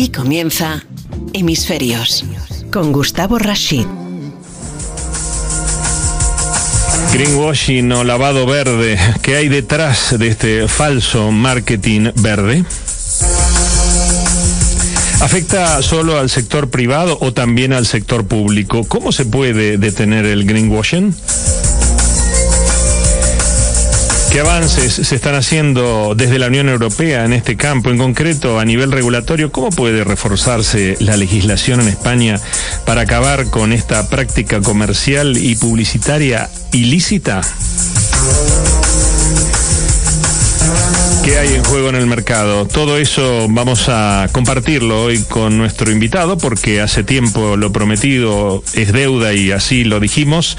Aquí comienza Hemisferios con Gustavo Rashid. Greenwashing o lavado verde, ¿qué hay detrás de este falso marketing verde? ¿Afecta solo al sector privado o también al sector público? ¿Cómo se puede detener el greenwashing? ¿Qué avances se están haciendo desde la Unión Europea en este campo? En concreto, a nivel regulatorio, ¿cómo puede reforzarse la legislación en España para acabar con esta práctica comercial y publicitaria ilícita? ¿Qué hay en juego en el mercado? Todo eso vamos a compartirlo hoy con nuestro invitado porque hace tiempo lo prometido es deuda y así lo dijimos.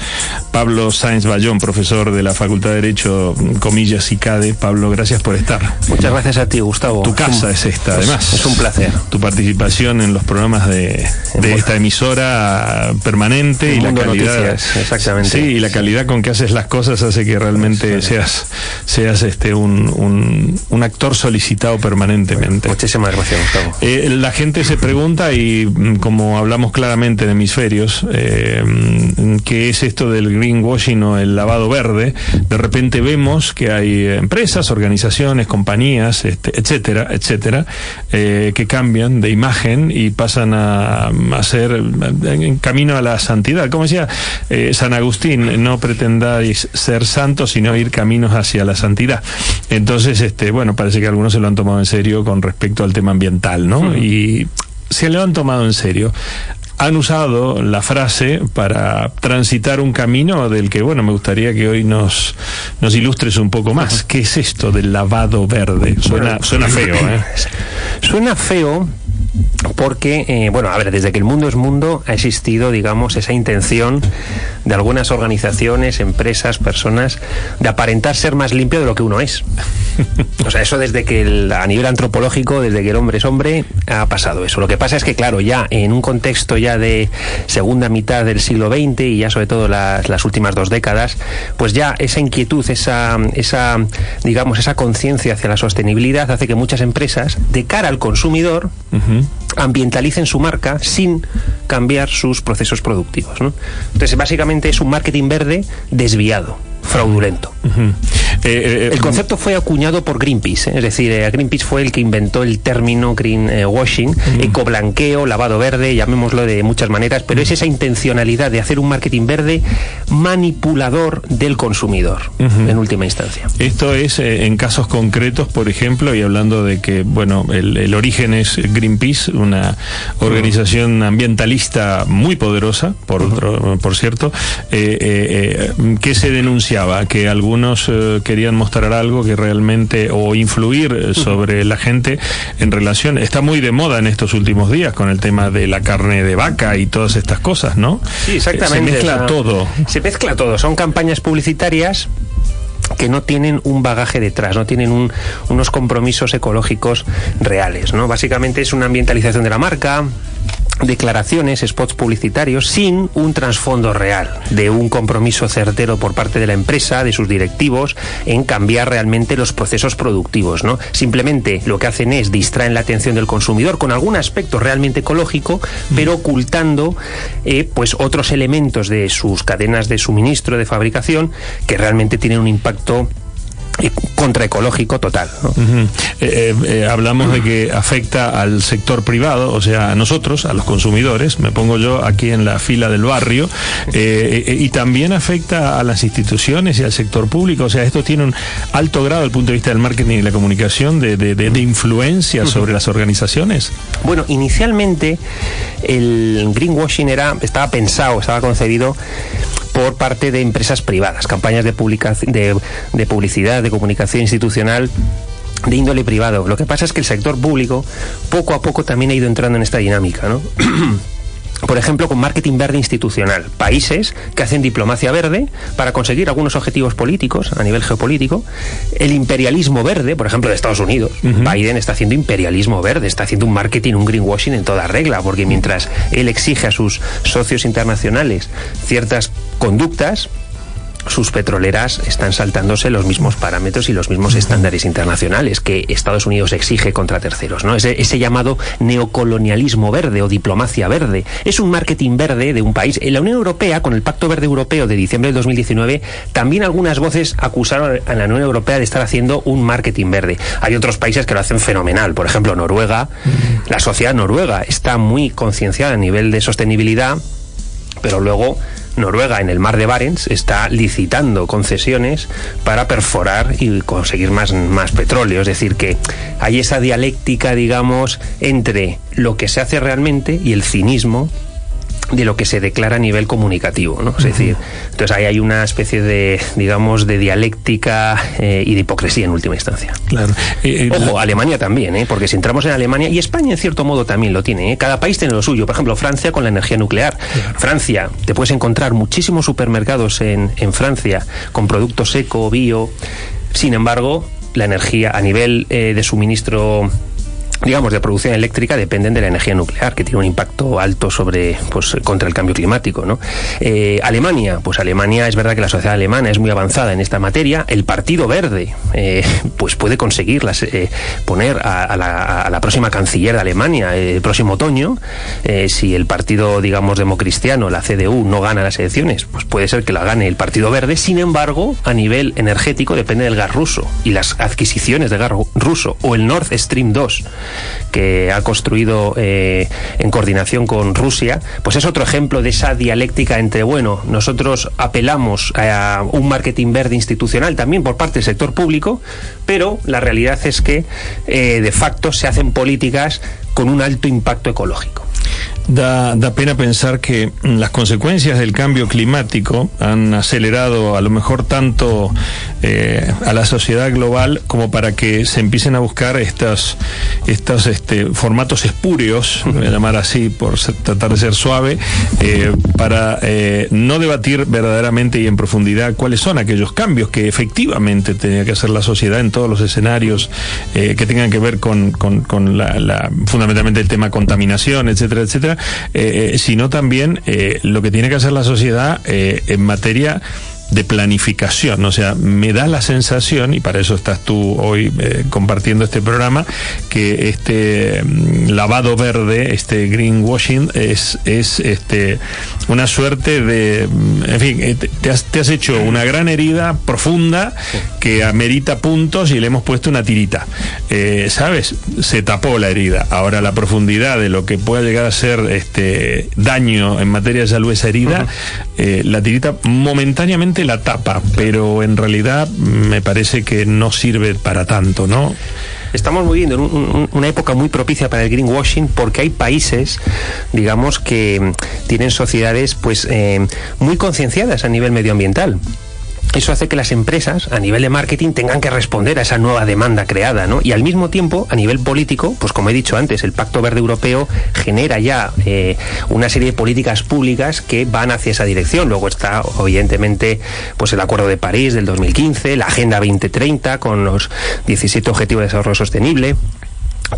Pablo Sáenz Bayón, profesor de la Facultad de Derecho, comillas y CADE. Pablo, gracias por estar. Muchas gracias a ti, Gustavo. Tu casa es, esta, además. Es un placer. Tu participación en los programas de, esta emisora permanente y la calidad. exactamente. Sí, y la calidad con que haces las cosas hace que realmente seas, seas este un un, actor solicitado permanentemente. muchísimas gracias, Gustavo. Eh, la gente se pregunta, y mm, como hablamos claramente de hemisferios, eh, mm, ¿qué es esto del greenwashing o el lavado verde? De repente vemos que hay empresas, organizaciones, compañías, este, etcétera, etcétera, eh, que cambian de imagen y pasan a, ser en camino a la santidad. Como decía San Agustín, no pretendáis ser santos, sino ir caminos hacia la santidad. Entonces, este, este, bueno, parece que algunos se lo han tomado en serio con respecto al tema ambiental, ¿no? Y se lo han tomado en serio han usado la frase para transitar un camino del que, bueno, me gustaría que hoy nos, nos ilustres un poco más. ¿Qué es esto del lavado verde? Suena, suena feo, ¿eh? Suena feo porque, eh, bueno, a ver, desde que el mundo es mundo ha existido, digamos, esa intención de algunas organizaciones, empresas, personas, de aparentar ser más limpio de lo que uno es. O sea, eso desde que a nivel antropológico, desde que el hombre es hombre, ha pasado eso. Lo que pasa es que, claro, ya en un contexto ya de segunda mitad del siglo XX y ya sobre todo las, las últimas dos décadas, pues ya esa inquietud, esa, esa digamos, esa conciencia hacia la sostenibilidad hace que muchas empresas, de cara al consumidor, ambientalicen su marca sin cambiar sus procesos productivos. ¿no? Entonces, básicamente es un marketing verde desviado fraudulento. Eh, eh, el concepto fue acuñado por Greenpeace, ¿eh? es decir, Greenpeace fue el que inventó el término greenwashing, ecoblanqueo, lavado verde, llamémoslo de muchas maneras, pero es esa intencionalidad de hacer un marketing verde manipulador del consumidor, en última instancia. Esto es en casos concretos, por ejemplo, y hablando de que, bueno, el, origen es Greenpeace, una organización ambientalista muy poderosa, por, por cierto, que se denuncia que algunos eh, querían mostrar algo que realmente o influir eh, sobre la gente en relación está muy de moda en estos últimos días con el tema de la carne de vaca y todas estas cosas, ¿no? Sí, exactamente. Se mezcla todo. Se mezcla todo. Son campañas publicitarias que no tienen un bagaje detrás, no tienen unos compromisos ecológicos reales. ¿no? Básicamente es una ambientalización de la marca, declaraciones, spots publicitarios, sin un trasfondo real de un compromiso certero por parte de la empresa, de sus directivos, en cambiar realmente los procesos productivos. ¿no? Simplemente lo que hacen es distraen la atención del consumidor con algún aspecto realmente ecológico, pero ocultando eh, pues otros elementos de sus cadenas de suministro, de fabricación, que realmente tienen un impacto contraecológico total. Eh, eh, eh, hablamos de que afecta al sector privado, o sea, a nosotros, a los consumidores, me pongo yo aquí en la fila del barrio, y también afecta a las instituciones y al sector público, o sea, esto tiene un alto grado desde el punto de vista del marketing y la comunicación de, de influencia sobre las organizaciones. Bueno, inicialmente el greenwashing era, estaba pensado, estaba concebido por parte de empresas privadas, campañas de, de, de publicidad, de comunicación institucional de índole privado. Lo que pasa es que el sector público poco a poco también ha ido entrando en esta dinámica, ¿no? por ejemplo, con marketing verde institucional. Países que hacen diplomacia verde para conseguir algunos objetivos políticos a nivel geopolítico. El imperialismo verde, por ejemplo, de Estados Unidos. Biden está haciendo imperialismo verde, está haciendo un marketing, un greenwashing en toda regla, porque mientras él exige a sus socios internacionales ciertas conductas, sus petroleras están saltándose los mismos parámetros y los mismos estándares internacionales que Estados Unidos exige contra terceros, ¿no? Ese, ese llamado neocolonialismo verde o diplomacia verde. Es un marketing verde de un país. En la Unión Europea, con el Pacto Verde Europeo de diciembre del 2019, también algunas voces acusaron a la Unión Europea de estar haciendo un marketing verde. Hay otros países que lo hacen fenomenal. Por ejemplo, Noruega. La sociedad noruega está muy concienciada a nivel de sostenibilidad, pero luego Noruega en el mar de Barents está licitando concesiones para perforar y conseguir más, más petróleo. Es decir, que hay esa dialéctica, digamos, entre lo que se hace realmente y el cinismo de lo que se declara a nivel comunicativo, ¿no? Es decir, entonces ahí hay una especie de, digamos, de dialéctica eh, y de hipocresía en última instancia. Claro. Eh, eh, Ojo, Alemania también, ¿eh? Porque si entramos en Alemania, y España en cierto modo también lo tiene, ¿eh? Cada país tiene lo suyo. Por ejemplo, Francia con la energía nuclear. Francia, te puedes encontrar muchísimos supermercados en, en Francia con productos eco, bio. Sin embargo, la energía a nivel de suministro digamos, de producción eléctrica dependen de la energía nuclear, que tiene un impacto alto sobre, pues, contra el cambio climático, ¿no? Eh, Alemania, pues Alemania, es verdad que la sociedad alemana es muy avanzada en esta materia. El Partido Verde, eh, pues puede conseguir eh, poner a, la, a, la, próxima canciller de Alemania el próximo otoño. Eh, si el partido, digamos, democristiano, la CDU, no gana las elecciones, pues puede ser que la gane el Partido Verde. Sin embargo, a nivel energético depende del gas ruso y las adquisiciones de gas ruso o el Nord Stream 2 que ha construido eh, en coordinación con Rusia, pues es otro ejemplo de esa dialéctica entre, bueno, nosotros apelamos a un marketing verde institucional también por parte del sector público, pero la realidad es que eh, de facto se hacen políticas con un alto impacto ecológico. Da, da, pena pensar que las consecuencias del cambio climático han acelerado a lo mejor tanto eh, a la sociedad global como para que se empiecen a buscar estos, estos este, formatos espurios, voy a llamar así por tratar de ser suave, eh, para eh, no debatir verdaderamente y en profundidad cuáles son aquellos cambios que efectivamente tenía que hacer la sociedad en todos los escenarios que tengan que ver con, con, con la, la, fundamentalmente el tema contaminación, etcétera, etcétera eh, sino también eh, lo que tiene que hacer la sociedad eh, en materia de planificación. O sea, me da la sensación, y para eso estás tú hoy eh, compartiendo este programa, que este mm, lavado verde, este greenwashing, es, es este una suerte de. mm, En fin, eh, te- has, te has hecho una gran herida profunda que amerita puntos y le hemos puesto una tirita. Eh, ¿Sabes? Se tapó la herida. Ahora, la profundidad de lo que pueda llegar a ser este daño en materia de salud esa herida, eh, la tirita momentáneamente la tapa, pero en realidad me parece que no sirve para tanto, ¿no? Estamos viviendo en un- un- una época muy propicia para el greenwashing porque hay países, digamos, que tienen sociedades pues eh, muy concienciadas a nivel medioambiental. Eso hace que las empresas, a nivel de marketing, tengan que responder a esa nueva demanda creada, ¿no? Y al mismo tiempo, a nivel político, pues como he dicho antes, el Pacto Verde Europeo genera ya eh, una serie de políticas públicas que van hacia esa dirección. Luego está, evidentemente, pues el Acuerdo de París del 2015, la Agenda 2030 con los 17 Objetivos de Desarrollo Sostenible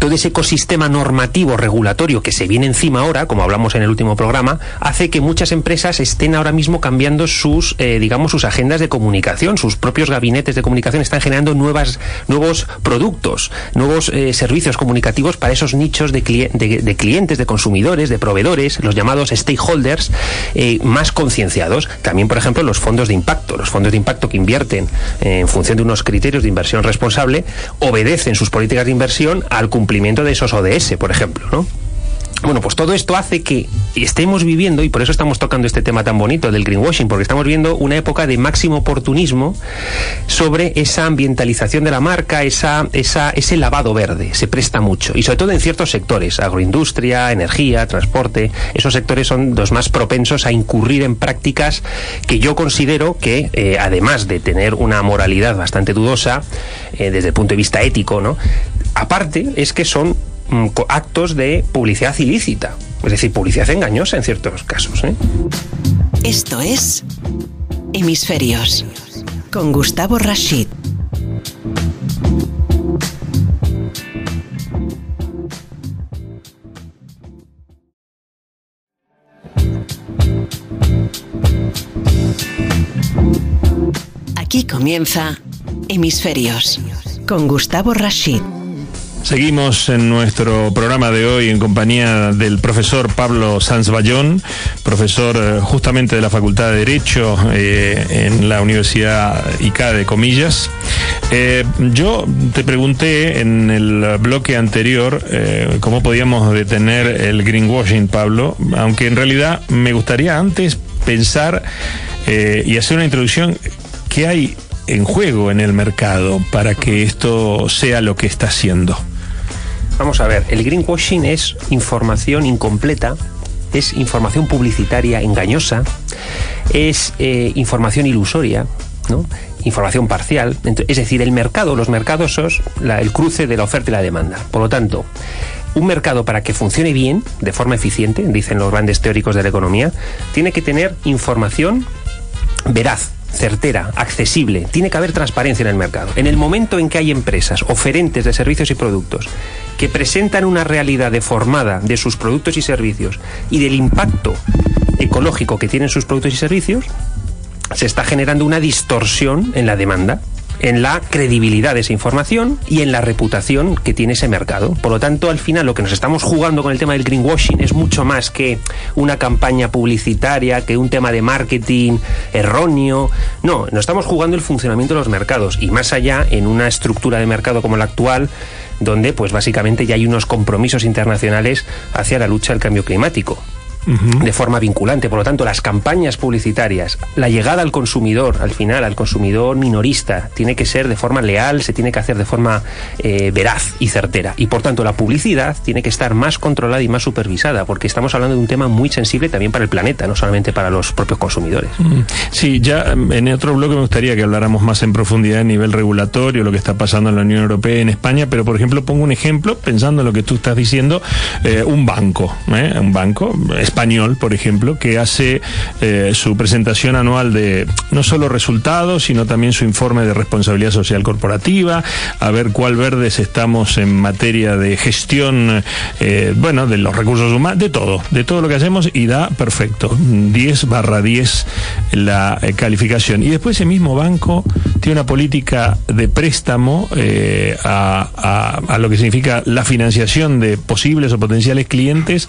todo ese ecosistema normativo regulatorio que se viene encima ahora, como hablamos en el último programa, hace que muchas empresas estén ahora mismo cambiando sus, eh, digamos, sus agendas de comunicación, sus propios gabinetes de comunicación están generando nuevas, nuevos productos, nuevos eh, servicios comunicativos para esos nichos de, cli- de- de clientes, de consumidores, de proveedores, los llamados stakeholders, eh, más concienciados. También, por ejemplo, los fondos de impacto, los fondos de impacto que invierten eh, en función de unos criterios de inversión responsable, obedecen sus políticas de inversión al cumplimiento de esos ODS, por ejemplo, ¿no? Bueno, pues todo esto hace que estemos viviendo, y por eso estamos tocando este tema tan bonito del greenwashing, porque estamos viviendo una época de máximo oportunismo sobre esa ambientalización de la marca, esa, ese lavado verde, se presta mucho, y sobre todo en ciertos sectores, agroindustria, energía, transporte, esos sectores son los más propensos a incurrir en prácticas que yo considero que, eh, además de tener una moralidad bastante dudosa, eh, desde el punto de vista ético, ¿no? Aparte, es que son actos de publicidad ilícita, es decir, publicidad engañosa en ciertos casos. ¿eh? Esto es Hemisferios con Gustavo Rashid. Comienza Hemisferios con Gustavo Rashid. Seguimos en nuestro programa de hoy en compañía del profesor Pablo Sanz Bayón, profesor eh, justamente de la Facultad de Derecho eh, en la Universidad ICA de Comillas. Eh, yo te pregunté en el bloque anterior cómo podíamos detener el greenwashing, Pablo, aunque en realidad me gustaría antes pensar y hacer una introducción. ¿Qué hay en juego en el mercado para que esto sea lo que está haciendo? Vamos a ver, el greenwashing es información incompleta, es información publicitaria engañosa, es eh, información ilusoria, ¿no? información parcial. Es decir, el mercado, los mercados son el cruce de la oferta y la demanda. Por lo tanto, un mercado para que funcione bien, de forma eficiente, dicen los grandes teóricos de la economía, tiene que tener información veraz, certera, accesible. Tiene que haber transparencia en el mercado. En el momento en que hay empresas oferentes de servicios y productos que presentan una realidad deformada de sus productos y servicios y del impacto ecológico que tienen sus productos y servicios, se está generando una distorsión en la demanda en la credibilidad de esa información y en la reputación que tiene ese mercado. Por lo tanto, al final lo que nos estamos jugando con el tema del greenwashing es mucho más que una campaña publicitaria, que un tema de marketing erróneo. No, nos estamos jugando el funcionamiento de los mercados y más allá en una estructura de mercado como la actual donde pues básicamente ya hay unos compromisos internacionales hacia la lucha al cambio climático de forma vinculante. Por lo tanto, las campañas publicitarias, la llegada al consumidor, al final, al consumidor minorista, tiene que ser de forma leal, se tiene que hacer de forma eh, veraz y certera. Y por tanto, la publicidad tiene que estar más controlada y más supervisada, porque estamos hablando de un tema muy sensible también para el planeta, no solamente para los propios consumidores. Sí, ya en otro bloque me gustaría que habláramos más en profundidad a nivel regulatorio, lo que está pasando en la Unión Europea y en España, pero por ejemplo, pongo un ejemplo, pensando en lo que tú estás diciendo, eh, un banco, ¿eh? un banco español, por ejemplo, que hace eh, su presentación anual de no solo resultados, sino también su informe de responsabilidad social corporativa, a ver cuál verdes estamos en materia de gestión, eh, bueno, de los recursos humanos, de todo, de todo lo que hacemos y da perfecto, 10 barra 10 la eh, calificación. Y después ese mismo banco tiene una política de préstamo a, a lo que significa la financiación de posibles o potenciales clientes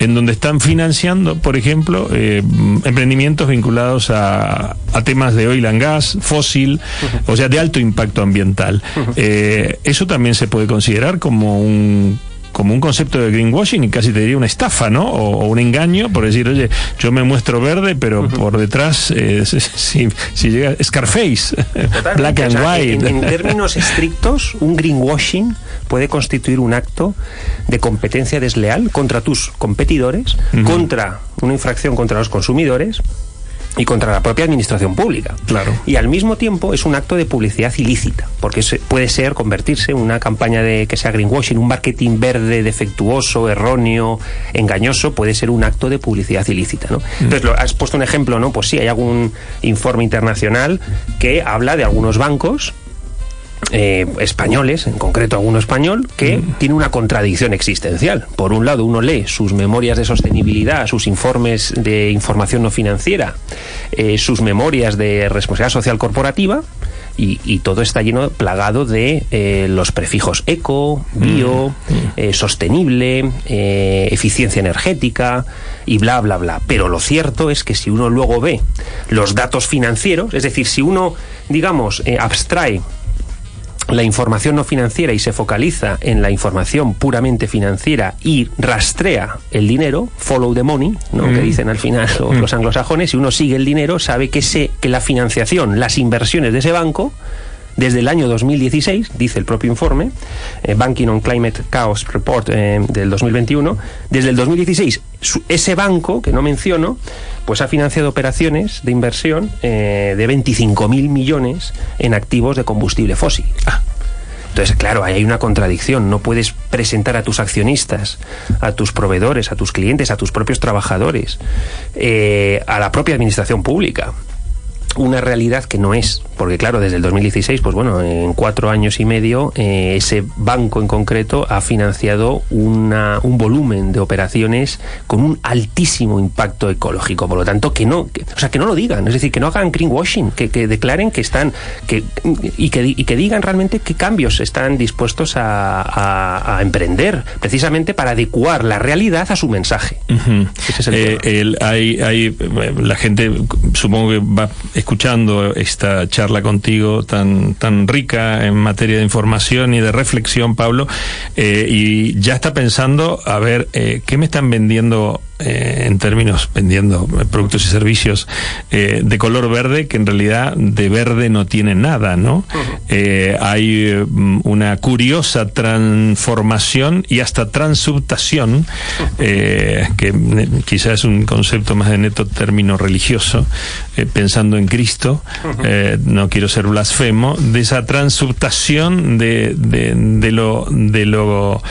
en donde están financiando, por ejemplo, eh, emprendimientos vinculados a, temas de oil and gas, fósil, o sea, de alto impacto ambiental. Eh, eso también se puede considerar como un como un concepto de greenwashing y casi te diría una estafa, ¿no? O, un engaño por decir, oye, yo me muestro verde, pero por detrás, eh, si, llega Scarface, black and white. En, términos estrictos, un greenwashing puede constituir un acto de competencia desleal contra tus competidores, contra una infracción contra los consumidores y contra la propia administración pública. Claro. Y al mismo tiempo es un acto de publicidad ilícita, porque puede ser convertirse en una campaña de que sea greenwashing, un marketing verde, defectuoso, erróneo, engañoso, puede ser un acto de publicidad ilícita, ¿no? Mm. Entonces, lo, has puesto un ejemplo, ¿no? Pues sí, hay algún informe internacional que habla de algunos bancos eh, españoles, en concreto alguno español, que mm. tiene una contradicción existencial. Por un lado, uno lee sus memorias de sostenibilidad, sus informes de información no financiera, eh, sus memorias de responsabilidad social corporativa, y, todo está lleno, plagado de eh, los prefijos eco, bio, mm. Mm. sostenible, eficiencia energética y bla, bla, bla. Pero lo cierto es que si uno luego ve los datos financieros, es decir, si uno, digamos, abstrae la información no financiera y se focaliza en la información puramente financiera y rastrea el dinero, follow the money, ¿no? que mm. dicen al final los, mm. los, anglosajones, si uno sigue el dinero, sabe que, se, que la financiación, las inversiones de ese banco, desde el año 2016, dice el propio informe, eh, Banking on Climate Chaos Report eh, del 2021, desde el 2016 ese banco, que no menciono, pues ha financiado operaciones de inversión eh, de 25.000 millones en activos de combustible fósil. Ah. Entonces, claro, ahí hay una contradicción. No puedes presentar a tus accionistas, a tus proveedores, a tus clientes, a tus propios trabajadores, a la propia administración pública una realidad que no es, porque claro, desde el 2016, pues bueno, en cuatro años y medio, eh, ese banco en concreto ha financiado una, un volumen de operaciones con un altísimo impacto ecológico, por lo tanto, que no, o sea, que no lo digan, es decir, que no hagan greenwashing, que, que declaren que están, que, y, que, y que digan realmente qué cambios están dispuestos a, a, emprender, precisamente para adecuar la realidad a su mensaje. Ese es el, eh, el hay, hay, la gente supongo que va escuchando esta charla contigo tan, tan rica en materia de información y de reflexión, Pablo, eh, y ya está pensando, a ver, eh, ¿qué me están vendiendo eh, en términos vendiendo productos y servicios eh, de color verde que en realidad de verde no tiene nada, ¿no? Eh, hay mm, una curiosa transformación y hasta transubtación, que quizás es un concepto más de neto término religioso, pensando en Cristo, no quiero ser blasfemo, de esa transubtación de, de, de, lo, de, lo,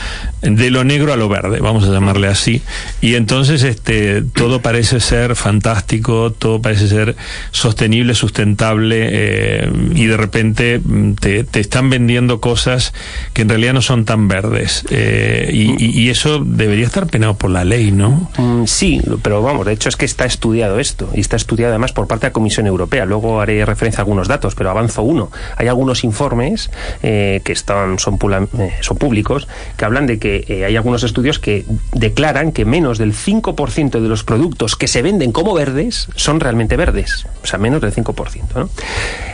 de lo negro a lo verde, vamos a llamarle así, y entonces este, todo parece ser fantástico, todo parece ser sostenible, sustentable, eh, y de repente mm, te, están vendiendo cosas que en realidad no son tan verdes. Eh, y, eso debería estar penado por la ley, ¿no? Mm, sí, pero vamos, de hecho es que está estudiado esto, y está estudiado además por parte de la Comisión Europea. Luego haré referencia a algunos datos, pero avanzo uno. Hay algunos informes eh, que están, son, son públicos que hablan de que hay algunos estudios que declaran que menos del 5 5% de los productos que se venden como verdes son realmente verdes, o sea, menos del 5%.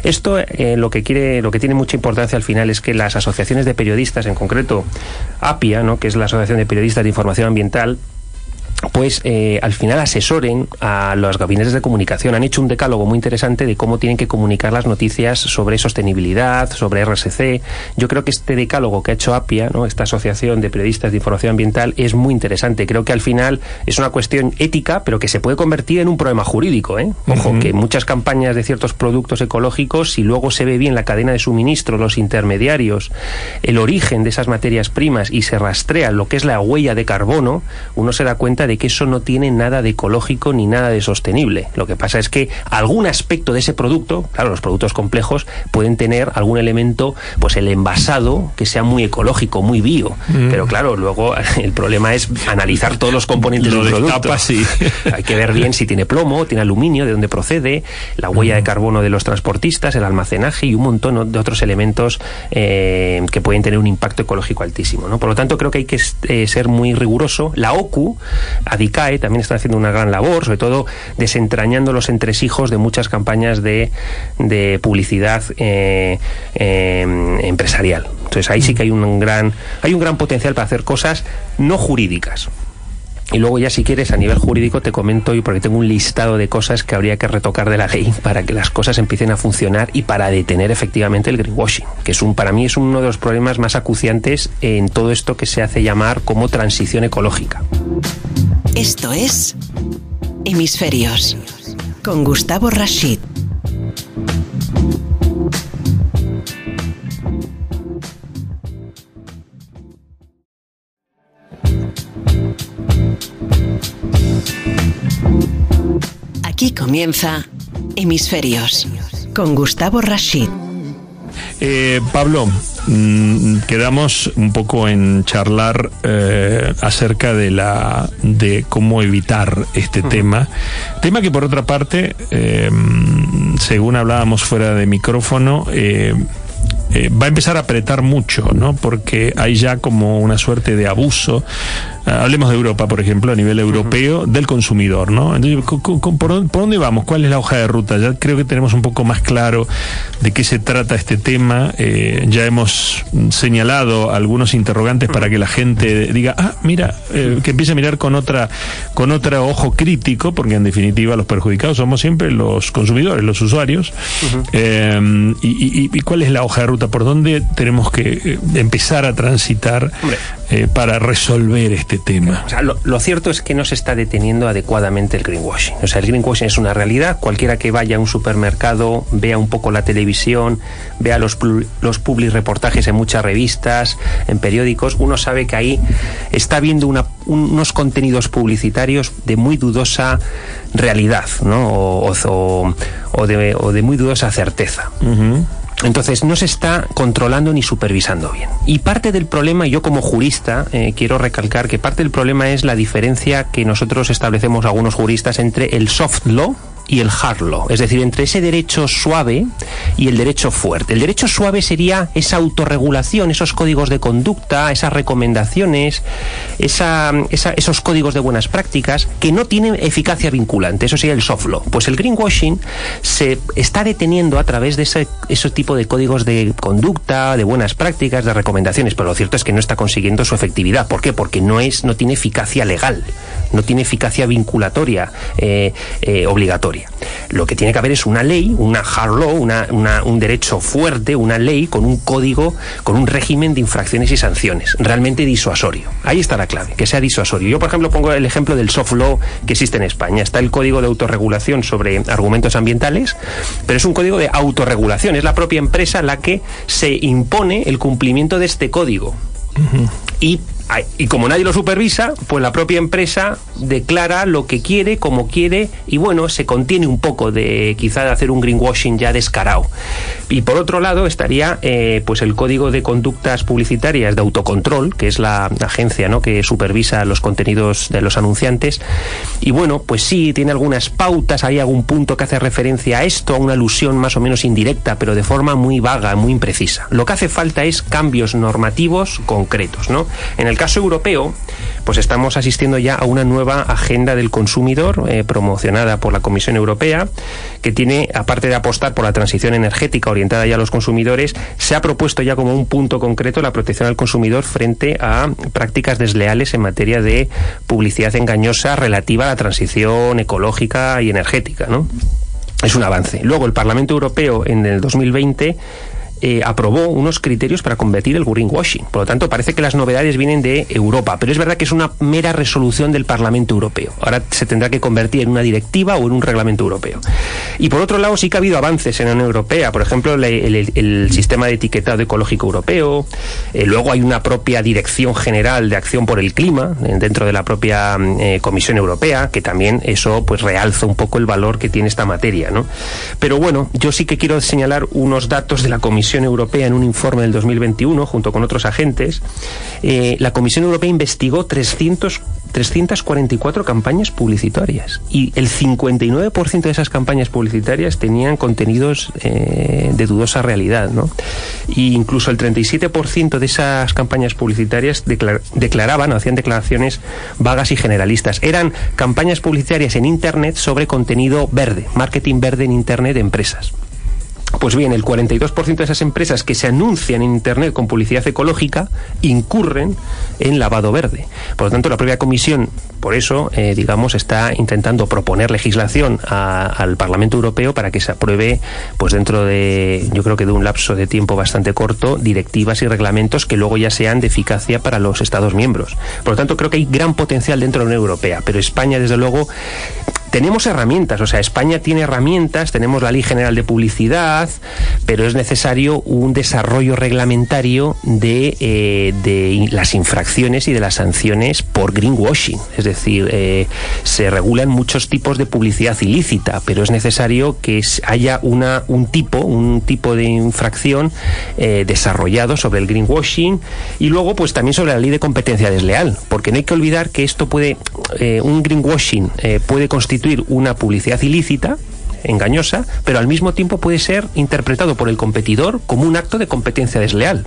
Esto eh, lo que quiere, lo que tiene mucha importancia al final es que las asociaciones de periodistas, en concreto APIA, ¿no? que es la Asociación de Periodistas de Información Ambiental, pues eh, al final asesoren a los gabinetes de comunicación. Han hecho un decálogo muy interesante de cómo tienen que comunicar las noticias sobre sostenibilidad, sobre RSC. Yo creo que este decálogo que ha hecho APIA, ¿no? esta Asociación de Periodistas de Información Ambiental, es muy interesante. Creo que al final es una cuestión ética, pero que se puede convertir en un problema jurídico. ¿eh? Ojo, que muchas campañas de ciertos productos ecológicos, si luego se ve bien la cadena de suministro, los intermediarios, el origen de esas materias primas y se rastrea lo que es la huella de carbono, uno se da cuenta de que eso no tiene nada de ecológico ni nada de sostenible. Lo que pasa es que algún aspecto de ese producto, claro, los productos complejos pueden tener algún elemento, pues el envasado, que sea muy ecológico, muy bio. Mm. Pero claro, luego el problema es analizar todos los componentes del producto. Hay que ver bien si tiene plomo, tiene aluminio, de dónde procede, la huella de mm. carbono de los transportistas, el almacenaje y un montón de otros elementos eh, que pueden tener un impacto ecológico altísimo. ¿no? Por lo tanto, creo que hay que eh, ser muy riguroso. La OCU ADICAE también está haciendo una gran labor, sobre todo desentrañando los entresijos de muchas campañas de, publicidad eh, eh, empresarial. Entonces ahí sí que hay un gran, hay un gran potencial para hacer cosas no jurídicas. Y luego ya si quieres a nivel jurídico te comento y porque tengo un listado de cosas que habría que retocar de la ley para que las cosas empiecen a funcionar y para detener efectivamente el greenwashing, que es un para mí es uno de los problemas más acuciantes en todo esto que se hace llamar como transición ecológica. Esto es Hemisferios con Gustavo Rashid. Aquí comienza Hemisferios con Gustavo Rashid. Eh, Pablo, mm, quedamos un poco en charlar eh, acerca de la de cómo evitar este tema, tema que por otra parte, eh, según hablábamos fuera de micrófono, va a empezar a apretar mucho, ¿no? Porque hay ya como una suerte de abuso hablemos de Europa, por ejemplo, a nivel europeo, del consumidor, ¿no? Entonces, ¿por, dónde vamos? ¿Cuál es la hoja de ruta? Ya creo que tenemos un poco más claro de qué se trata este tema. Eh, ya hemos señalado algunos interrogantes para que la gente diga, ah, mira, eh, que empiece a mirar con otra, con otro ojo crítico, porque en definitiva los perjudicados somos siempre los consumidores, los usuarios. Eh, y, cuál es la hoja de ruta? ¿Por dónde tenemos que empezar a transitar eh, para resolver este tema? O sea, lo, lo, cierto es que no se está deteniendo adecuadamente el greenwashing. O sea, el greenwashing es una realidad. Cualquiera que vaya a un supermercado, vea un poco la televisión, vea los, los public reportajes en muchas revistas, en periódicos, uno sabe que ahí está viendo una, unos contenidos publicitarios de muy dudosa realidad, ¿no? O, o, o, de, o de, muy dudosa certeza. Uh -huh. Entonces no se está controlando ni supervisando bien. Y parte del problema, yo como jurista eh, quiero recalcar que parte del problema es la diferencia que nosotros establecemos algunos juristas entre el soft law, y el hard law, es decir, entre ese derecho suave y el derecho fuerte. El derecho suave sería esa autorregulación, esos códigos de conducta, esas recomendaciones, esa, esa, esos códigos de buenas prácticas que no tienen eficacia vinculante. Eso sería el soft law. Pues el greenwashing se está deteniendo a través de ese, ese tipo de códigos de conducta, de buenas prácticas, de recomendaciones, pero lo cierto es que no está consiguiendo su efectividad. ¿Por qué? Porque no es, no tiene eficacia legal, no tiene eficacia vinculatoria, eh, eh, obligatoria. Lo que tiene que haber es una ley, una hard law, una, una, un derecho fuerte, una ley con un código, con un régimen de infracciones y sanciones, realmente disuasorio. Ahí está la clave, que sea disuasorio. Yo, por ejemplo, pongo el ejemplo del soft law que existe en España. Está el código de autorregulación sobre argumentos ambientales, pero es un código de autorregulación. Es la propia empresa la que se impone el cumplimiento de este código. Uh -huh. Y y como nadie lo supervisa, pues la propia empresa declara lo que quiere, como quiere, y bueno, se contiene un poco de quizá hacer un greenwashing ya descarado. Y por otro lado estaría eh, pues el código de conductas publicitarias de autocontrol, que es la agencia ¿no? que supervisa los contenidos de los anunciantes. Y bueno, pues sí, tiene algunas pautas, hay algún punto que hace referencia a esto, a una alusión más o menos indirecta, pero de forma muy vaga, muy imprecisa. Lo que hace falta es cambios normativos concretos, ¿no? En el caso europeo, pues estamos asistiendo ya a una nueva agenda del consumidor eh, promocionada por la Comisión Europea, que tiene, aparte de apostar por la transición energética orientada ya a los consumidores, se ha propuesto ya como un punto concreto la protección al consumidor frente a prácticas desleales en materia de publicidad engañosa relativa a la transición ecológica y energética, ¿no? Es un avance. Luego, el Parlamento Europeo en el 2020 eh, aprobó unos criterios para combatir el greenwashing. Por lo tanto, parece que las novedades vienen de Europa, pero es verdad que es una mera resolución del Parlamento Europeo. Ahora se tendrá que convertir en una directiva o en un reglamento europeo. Y por otro lado, sí que ha habido avances en la Unión Europea, por ejemplo, el, sistema de etiquetado ecológico europeo, eh, luego hay una propia Dirección General de Acción por el Clima eh, dentro de la propia eh, Comisión Europea, que también eso pues realza un poco el valor que tiene esta materia, ¿no? Pero bueno, yo sí que quiero señalar unos datos de la Comisión Europea en un informe del 2021, junto con otros agentes, eh, la Comisión Europea investigó 300, 344 campañas publicitarias y el 59% de esas campañas publicitarias tenían contenidos eh, de dudosa realidad. ¿no? Y incluso el 37% de esas campañas publicitarias declar declaraban o hacían declaraciones vagas y generalistas. Eran campañas publicitarias en Internet sobre contenido verde, marketing verde en Internet de empresas. Pues bien, el 42% de esas empresas que se anuncian en Internet con publicidad ecológica incurren en lavado verde. Por lo tanto, la propia Comisión, por eso, eh, digamos, está intentando proponer legislación al Parlamento Europeo para que se apruebe, pues dentro de, yo creo que de un lapso de tiempo bastante corto, directivas y reglamentos que luego ya sean de eficacia para los Estados miembros. Por lo tanto, creo que hay gran potencial dentro de la Unión Europea, pero España, desde luego, tenemos herramientas, o sea, España tiene herramientas, tenemos la Ley General de Publicidad, pero es necesario un desarrollo reglamentario de, eh, de las infracciones y de las sanciones por greenwashing. Es decir, eh, se regulan muchos tipos de publicidad ilícita, pero es necesario que haya una, un tipo, un tipo de infracción eh, desarrollado sobre el greenwashing y luego, pues también sobre la ley de competencia desleal, porque no hay que olvidar que esto puede, un greenwashing puede constituir una publicidad ilícita engañosa, pero al mismo tiempo puede ser interpretado por el competidor como un acto de competencia desleal.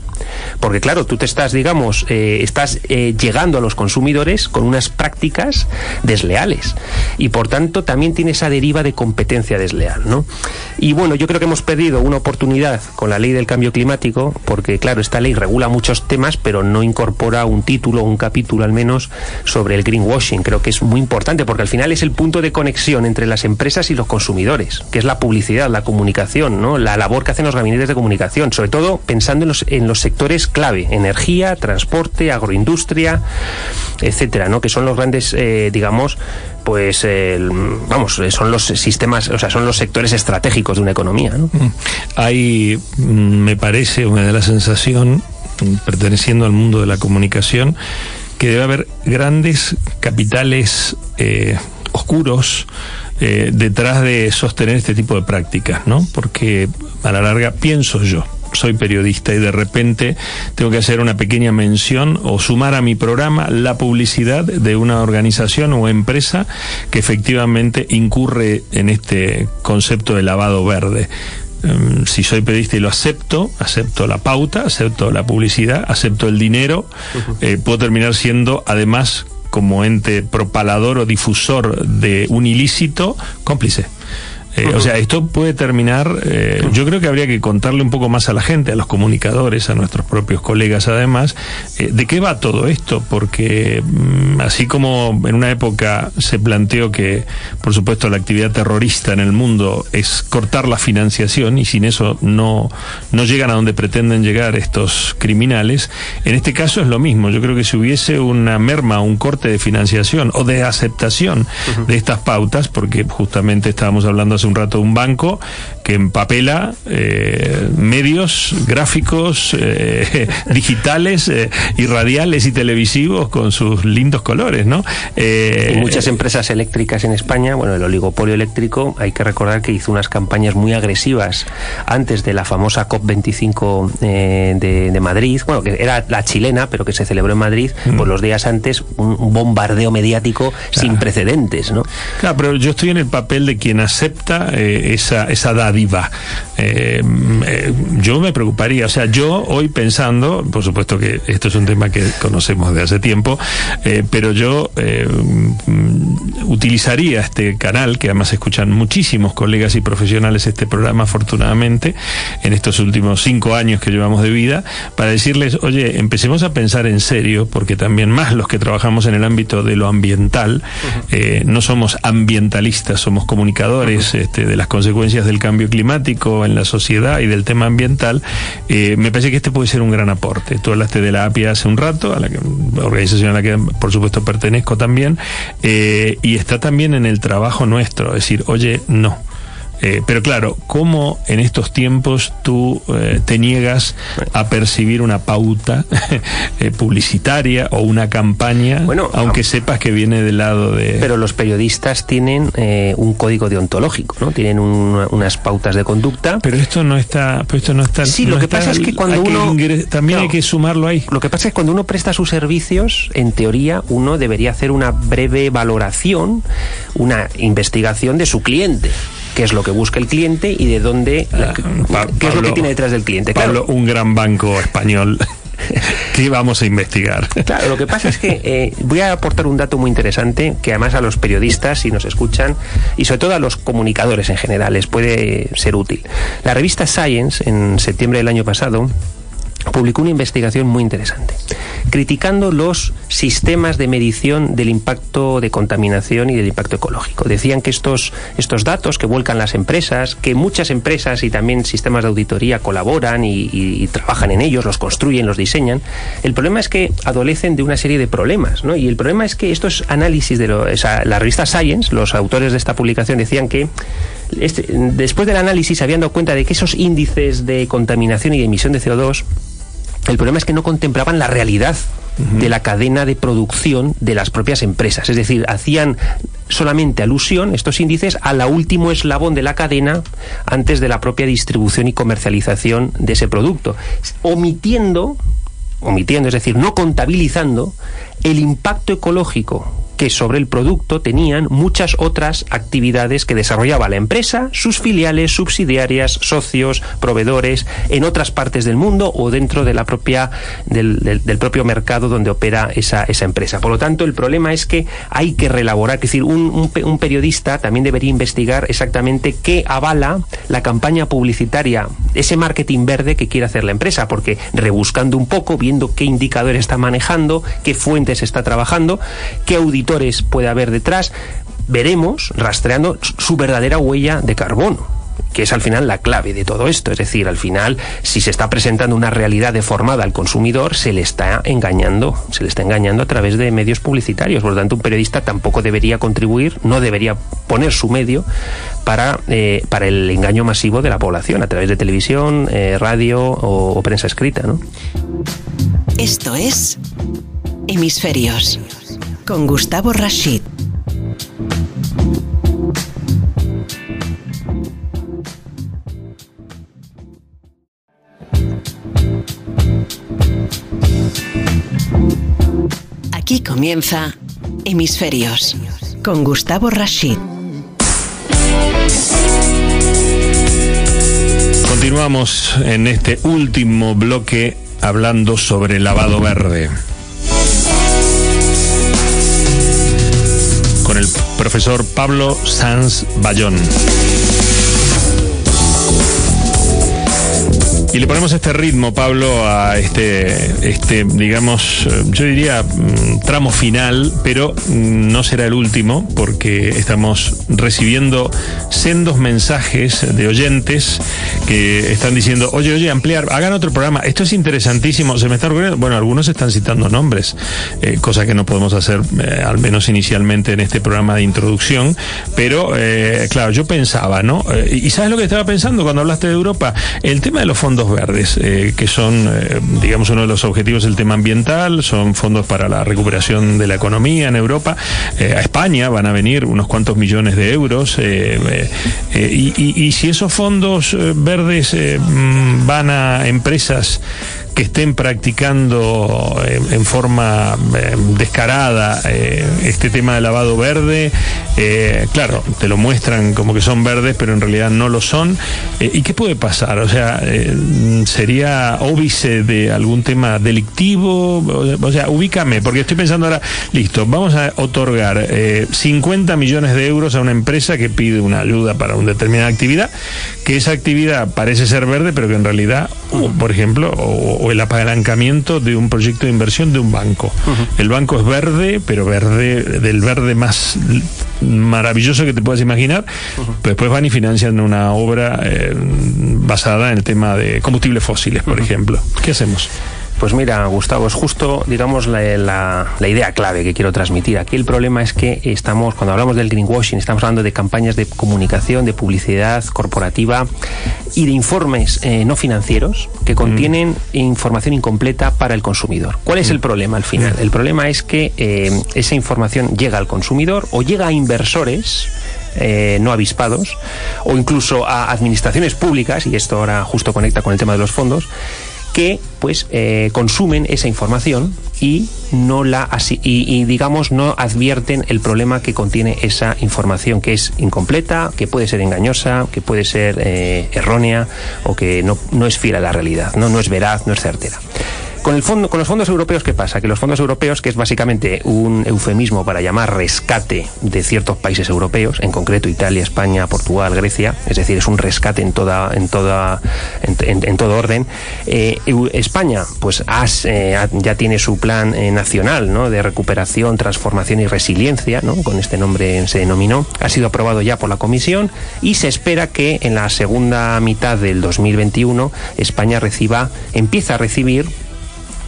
Porque claro, tú te estás, digamos, eh, estás eh, llegando a los consumidores con unas prácticas desleales y por tanto también tiene esa deriva de competencia desleal, ¿no? Y bueno, yo creo que hemos perdido una oportunidad con la ley del cambio climático, porque claro, esta ley regula muchos temas, pero no incorpora un título, un capítulo al menos sobre el greenwashing. Creo que es muy importante porque al final es el punto de conexión entre las empresas y los consumidores, que es la publicidad, la comunicación, ¿no? La labor que hacen los gabinetes de comunicación, sobre todo pensando en los, en los sectores clave, energía, transporte, agroindustria, etcétera, ¿no? Que son los grandes, eh, digamos, pues, vamos, son los sistemas, o sea, son los sectores estratégicos de una economía, ¿no? Mm. Hay, mm, me parece, una de la sensación, perteneciendo al mundo de la comunicación, que debe haber grandes capitales eh, oscuros eh, detrás de sostener este tipo de prácticas, ¿no? Porque a la larga pienso yo, soy periodista y de repente tengo que hacer una pequeña mención o sumar a mi programa la publicidad de una organización o empresa que efectivamente incurre en este concepto de lavado verde. Em, si soy periodista y lo acepto, acepto la pauta, acepto la publicidad, acepto el dinero, eh, puedo terminar siendo además como ente propalador o difusor de un ilícito cómplice. Eh, o sea, esto puede terminar, eh, yo creo que habría que contarle un poco más a la gente, a los comunicadores, a nuestros propios colegas además, eh, de qué va todo esto, porque mm, así como en una época se planteó que, por supuesto, la actividad terrorista en el mundo es cortar la financiación y sin eso no, no llegan a donde pretenden llegar estos criminales, en este caso es lo mismo, yo creo que si hubiese una merma, un corte de financiación o de aceptación de estas pautas, porque justamente estábamos hablando hace un rato un banco que empapela eh, medios gráficos eh, digitales eh, y radiales y televisivos con sus lindos colores, ¿no? y muchas empresas eléctricas en España, bueno, el oligopolio eléctrico, hay que recordar que hizo unas campañas muy agresivas antes de la famosa COP25 de, Madrid, bueno, que era la chilena, pero que se celebró en Madrid, mm. pues los días antes un, bombardeo mediático sin precedentes, ¿no? Claro, pero yo estoy en el papel de quien acepta eh, esa, esa dádiva. Eh, eh, yo me preocuparía, o sea, yo hoy pensando, por supuesto que esto es un tema que conocemos de hace tiempo, pero yo mm, utilizaría este canal, que además escuchan muchísimos colegas y profesionales este programa, afortunadamente, en estos últimos cinco años que llevamos de vida, para decirles, oye, empecemos a pensar en serio, porque también más los que trabajamos en el ámbito de lo ambiental, no somos ambientalistas, somos comunicadores, este, de las consecuencias del cambio climático en la sociedad y del tema ambiental, eh, me parece que este puede ser un gran aporte. Tú hablaste de la APIA hace un rato, a la, organización a la que por supuesto pertenezco también, eh, y está también en el trabajo nuestro, es decir, oye, no eh, pero claro, ¿cómo en estos tiempos tú eh, te niegas a percibir una pauta eh, publicitaria o una campaña, bueno, aunque sepas que viene del lado de... Pero los periodistas tienen un código deontológico, ¿no? Tienen unas pautas de conducta. Pero esto no está... Pero esto no está sí, lo que pasa es que cuando uno... también hay que sumarlo ahí. Lo que pasa es que cuando uno presta sus servicios, en teoría, uno debería hacer una breve valoración, una investigación de su cliente qué es lo que busca el cliente y de dónde, ah, qué es lo que tiene detrás del cliente. Pablo, un gran banco español. ¿Qué vamos a investigar? Claro, lo que pasa es que eh, voy a aportar un dato muy interesante que además a los periodistas, si nos escuchan, y sobre todo a los comunicadores en general, les puede ser útil. La revista Science, en septiembre del año pasado, publicó una investigación muy interesante, criticando los sistemas de medición del impacto de contaminación y del impacto ecológico. Decían que estos, estos datos que vuelcan las empresas, que muchas empresas y también sistemas de auditoría colaboran y, trabajan en ellos, los construyen, los diseñan, el problema es que adolecen de una serie de problemas, ¿no? Y el problema es que estos análisis de la revista Science, los autores de esta publicación decían que este, después del análisis habían dado cuenta de que esos índices de contaminación y de emisión de CO2 el problema es que no contemplaban la realidad de la cadena de producción de las propias empresas. Es decir, hacían solamente alusión, estos índices, a la último eslabón de la cadena antes de la propia distribución y comercialización de ese producto, omitiendo, omitiendo, es decir, no contabilizando el impacto ecológico que sobre el producto tenían muchas otras actividades que desarrollaba la empresa, sus filiales, subsidiarias, socios, proveedores en otras partes del mundo o dentro propia del, propio mercado donde opera esa, esa, empresa. Por lo tanto, el problema es que hay que relaborar, es decir, un, un periodista también debería investigar exactamente qué avala la campaña publicitaria, ese marketing verde que quiere hacer la empresa, porque rebuscando un poco, viendo qué indicadores está manejando, qué fuentes está trabajando, qué auditoría puede haber detrás, veremos rastreando su verdadera huella de carbono que es al final la clave de todo esto. Es decir, al final, si se está presentando una realidad deformada al consumidor, se le está engañando, se le está engañando a través de medios publicitarios. Por lo tanto, un periodista tampoco debería contribuir, no debería poner su medio para, eh, para el engaño masivo de la población a través de televisión, eh, radio o, prensa escrita. Esto es Hemisferios con Gustavo Rashid. Aquí comienza Hemisferios con Gustavo Rashid. Continuamos en este último bloque hablando sobre lavado verde. Profesor Pablo Sanz Bayón. Y le ponemos este ritmo, Pablo, a este, este, digamos, yo diría mm, tramo final, pero mm, no será el último, porque estamos recibiendo sendos mensajes de oyentes que están diciendo, oye, oye, ampliar, hagan otro programa, esto es interesantísimo, se me está ocurriendo, bueno, algunos están citando nombres, eh, cosa que no podemos hacer, eh, al menos inicialmente en este programa de introducción, pero eh, claro, yo pensaba, ¿no? Eh, ¿Y sabes lo que estaba pensando cuando hablaste de Europa? El tema de los fondos verdes, eh, que son, eh, digamos, uno de los objetivos del tema ambiental, son fondos para la recuperación de la economía en Europa. Eh, a España van a venir unos cuantos millones de euros. y, si esos fondos verdes mm, van a empresas que estén practicando eh, en forma eh, descarada eh, este tema de lavado verde, claro, te lo muestran como que son verdes, pero en realidad no lo son. ¿Y qué puede pasar? O sea, ¿sería óbice de algún tema delictivo? O- sea, ubícame, porque estoy pensando ahora, listo, vamos a otorgar eh, 50 millones de euros a una empresa que pide una ayuda para una determinada actividad, que esa actividad parece ser verde, pero que en realidad, por ejemplo, o, o el apalancamiento de un proyecto de inversión de un banco. El banco es verde, pero verde, del verde más maravilloso que te puedas imaginar, después van y financian una obra eh, basada en el tema de combustibles fósiles, por ejemplo. ¿Qué hacemos? Pues mira, Gustavo, es justo, digamos, la, la- la idea clave que quiero transmitir. Aquí el problema es que estamos, cuando hablamos del greenwashing, estamos hablando de campañas de comunicación, de publicidad corporativa y de informes eh, no financieros que contienen información incompleta para el consumidor. ¿Cuál es el problema al final? El problema es que eh, esa información llega al consumidor o llega a inversores eh, no avispados o incluso a administraciones públicas, y esto ahora justo conecta con el tema de los fondos, que pues eh, consumen esa información y no la y, y, digamos no advierten el problema que contiene esa información que es incompleta, que puede ser engañosa, que puede ser eh, errónea o que no, no es fiel a la realidad, no, no es veraz, no es certera. Con, los fondos europeos, ¿qué pasa? Que los fondos europeos, que es básicamente un eufemismo para llamar rescate de ciertos países europeos, en concreto Italia, España, Portugal, Grecia, es decir, es un rescate en toda, en toda, en, todo orden. Eh, España, pues eh, ya tiene su plan eh, nacional. De recuperación, transformación y resiliencia, ¿no? Con este nombre se denominó. Ha sido aprobado ya por la Comisión y se espera que en la segunda mitad del 2021 España reciba, empieza a recibir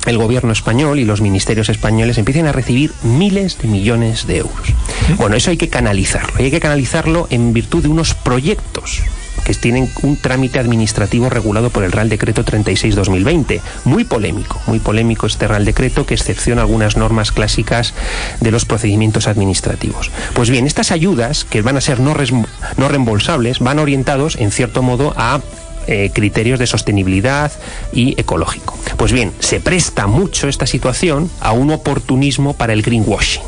el gobierno español y los ministerios españoles empiecen a recibir miles de millones de euros. Bueno, eso hay que canalizarlo. Y hay que canalizarlo en virtud de unos proyectos que tienen un trámite administrativo regulado por el Real Decreto 36-2020. Muy polémico, muy polémico este Real Decreto que excepciona algunas normas clásicas de los procedimientos administrativos. Pues bien, estas ayudas, que van a ser no, no reembolsables, van orientados, en cierto modo, a eh, criterios de sostenibilidad y ecológico. Pues bien, se presta mucho esta situación a un oportunismo para el greenwashing.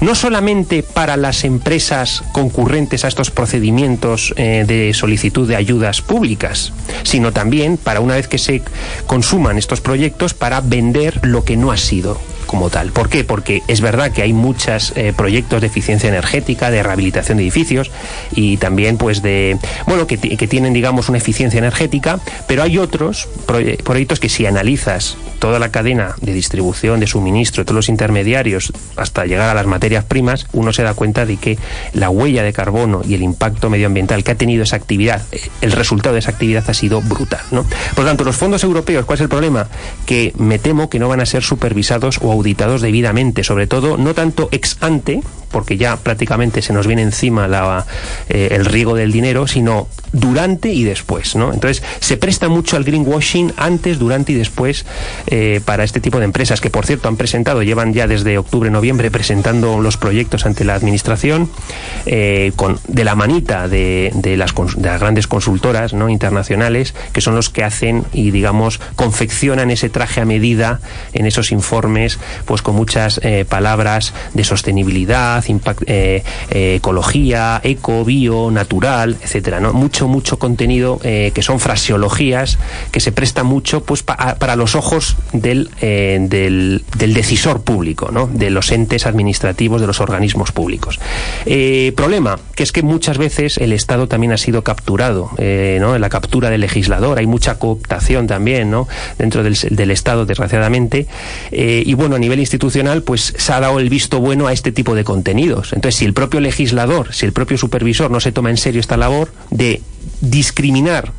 No solamente para las empresas concurrentes a estos procedimientos eh, de solicitud de ayudas públicas, sino también para una vez que se consuman estos proyectos para vender lo que no ha sido como tal. ¿Por qué? Porque es verdad que hay muchos eh, proyectos de eficiencia energética, de rehabilitación de edificios y también pues de, bueno, que, tienen digamos una eficiencia energética, pero hay otros proyectos que si analizas toda la cadena de distribución, de suministro, todos los intermediarios hasta llegar a las materias primas, uno se da cuenta de que la huella de carbono y el impacto medioambiental que ha tenido esa actividad, eh, el resultado de esa actividad ha sido brutal. ¿no? Por lo tanto, los fondos europeos, ¿cuál es el problema? Que me temo que no van a ser supervisados o auditados debidamente, sobre todo no tanto ex ante, porque ya prácticamente se nos viene encima eh, el riego del dinero, sino durante y después. ¿no? Entonces, se presta mucho al greenwashing antes, durante y después eh, para este tipo de empresas, que por cierto han presentado, llevan ya desde octubre, noviembre presentando los proyectos ante la administración, eh, con, de la manita de, de, las, de las grandes consultoras ¿no? internacionales, que son los que hacen y, digamos, confeccionan ese traje a medida en esos informes, pues con muchas palabras de sostenibilidad, eh, eh, ecología, eco, bio, natural, etcétera, ¿no? Mucho, mucho contenido eh, que son fraseologías que se presta mucho pues para los ojos del, del, decisor público, ¿no? De los entes administrativos, de los organismos públicos. problema, que es que muchas veces el Estado también ha sido capturado, ¿no? En la captura del legislador, hay mucha cooptación también. Dentro del, del Estado, desgraciadamente. y bueno, a nivel institucional, pues se ha dado el visto bueno a este tipo de contenido entonces, si el propio legislador, si el propio supervisor no se toma en serio esta labor de discriminar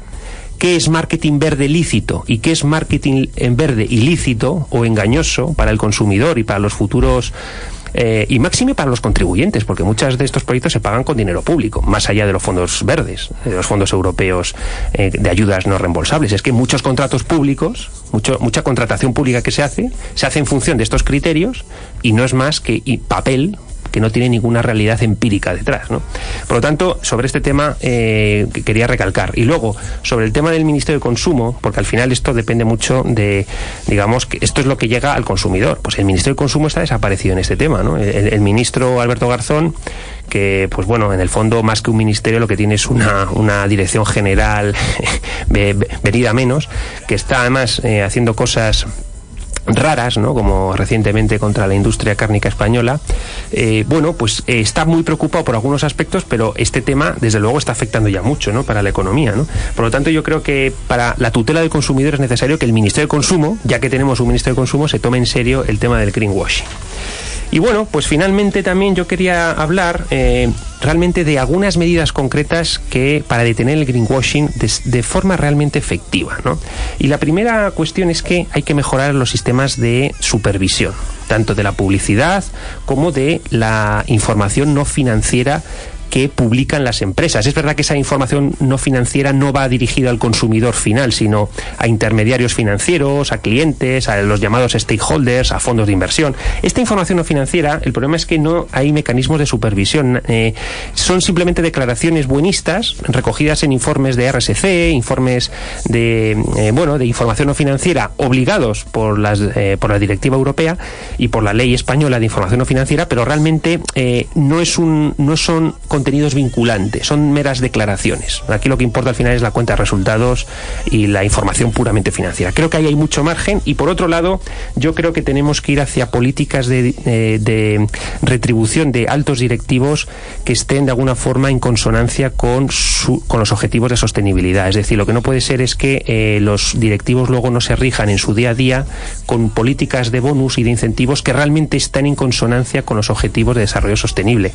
qué es marketing verde lícito y qué es marketing en verde ilícito o engañoso para el consumidor y para los futuros eh, y máxime para los contribuyentes, porque muchos de estos proyectos se pagan con dinero público, más allá de los fondos verdes, de los fondos europeos eh, de ayudas no reembolsables. Es que muchos contratos públicos, mucho, mucha contratación pública que se hace, se hace en función de estos criterios y no es más que papel que no tiene ninguna realidad empírica detrás. ¿no? Por lo tanto, sobre este tema eh, quería recalcar. Y luego, sobre el tema del Ministerio de Consumo, porque al final esto depende mucho de, digamos, que esto es lo que llega al consumidor. Pues el Ministerio de Consumo está desaparecido en este tema. ¿no? El, ministro Alberto Garzón que pues bueno en el fondo más que un ministerio lo que tiene es una, una dirección general venida menos que está además eh, haciendo cosas raras, ¿no? como recientemente contra la industria cárnica española, eh, bueno, pues eh, está muy preocupado por algunos aspectos, pero este tema, desde luego, está afectando ya mucho ¿no? para la economía. ¿no? Por lo tanto, yo creo que para la tutela del consumidor es necesario que el Ministerio de Consumo, ya que tenemos un Ministerio de Consumo, se tome en serio el tema del greenwashing. Y bueno, pues finalmente también yo quería hablar eh, realmente de algunas medidas concretas que para detener el greenwashing de, forma realmente efectiva. Y la primera cuestión es que hay que mejorar los sistemas de supervisión, tanto de la publicidad como de la información no financiera que publican las empresas. Es verdad que esa información no financiera no va dirigida al consumidor final, sino a intermediarios financieros, a clientes, a los llamados stakeholders, a fondos de inversión. Esta información no financiera, el problema es que no hay mecanismos de supervisión. Eh, son simplemente declaraciones buenistas recogidas en informes de RSC, informes de eh, bueno de información no financiera obligados por las eh, por la directiva europea y por la ley española de información no financiera, pero realmente no es un no son contenidos vinculantes, son meras declaraciones. Aquí lo que importa al final es la cuenta de resultados y la información puramente financiera. Creo que ahí hay mucho margen y por otro lado, yo creo que tenemos que ir hacia políticas de, eh, retribución de altos directivos que estén de alguna forma en consonancia con, con los objetivos de sostenibilidad. Es decir, lo que no puede ser es que eh, los directivos luego no se rijan en su día a día con políticas de bonus y de incentivos que realmente están en consonancia con los objetivos de desarrollo sostenible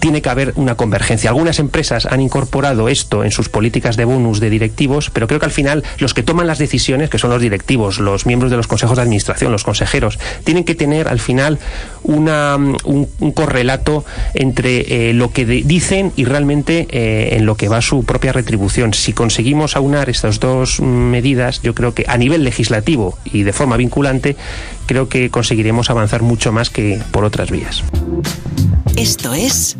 tiene que haber una convergencia. Algunas empresas han incorporado esto en sus políticas de bonus de directivos, pero creo que al final los que toman las decisiones, que son los directivos, los miembros de los consejos de administración, los consejeros, tienen que tener al final una, un, correlato entre eh, lo que dicen y realmente eh, en lo que va su propia retribución. Si conseguimos aunar estas dos medidas, yo creo que a nivel legislativo y de forma vinculante, creo que conseguiremos avanzar mucho más que por otras vías. Esto es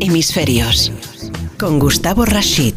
Hemisferios con Gustavo Rashid.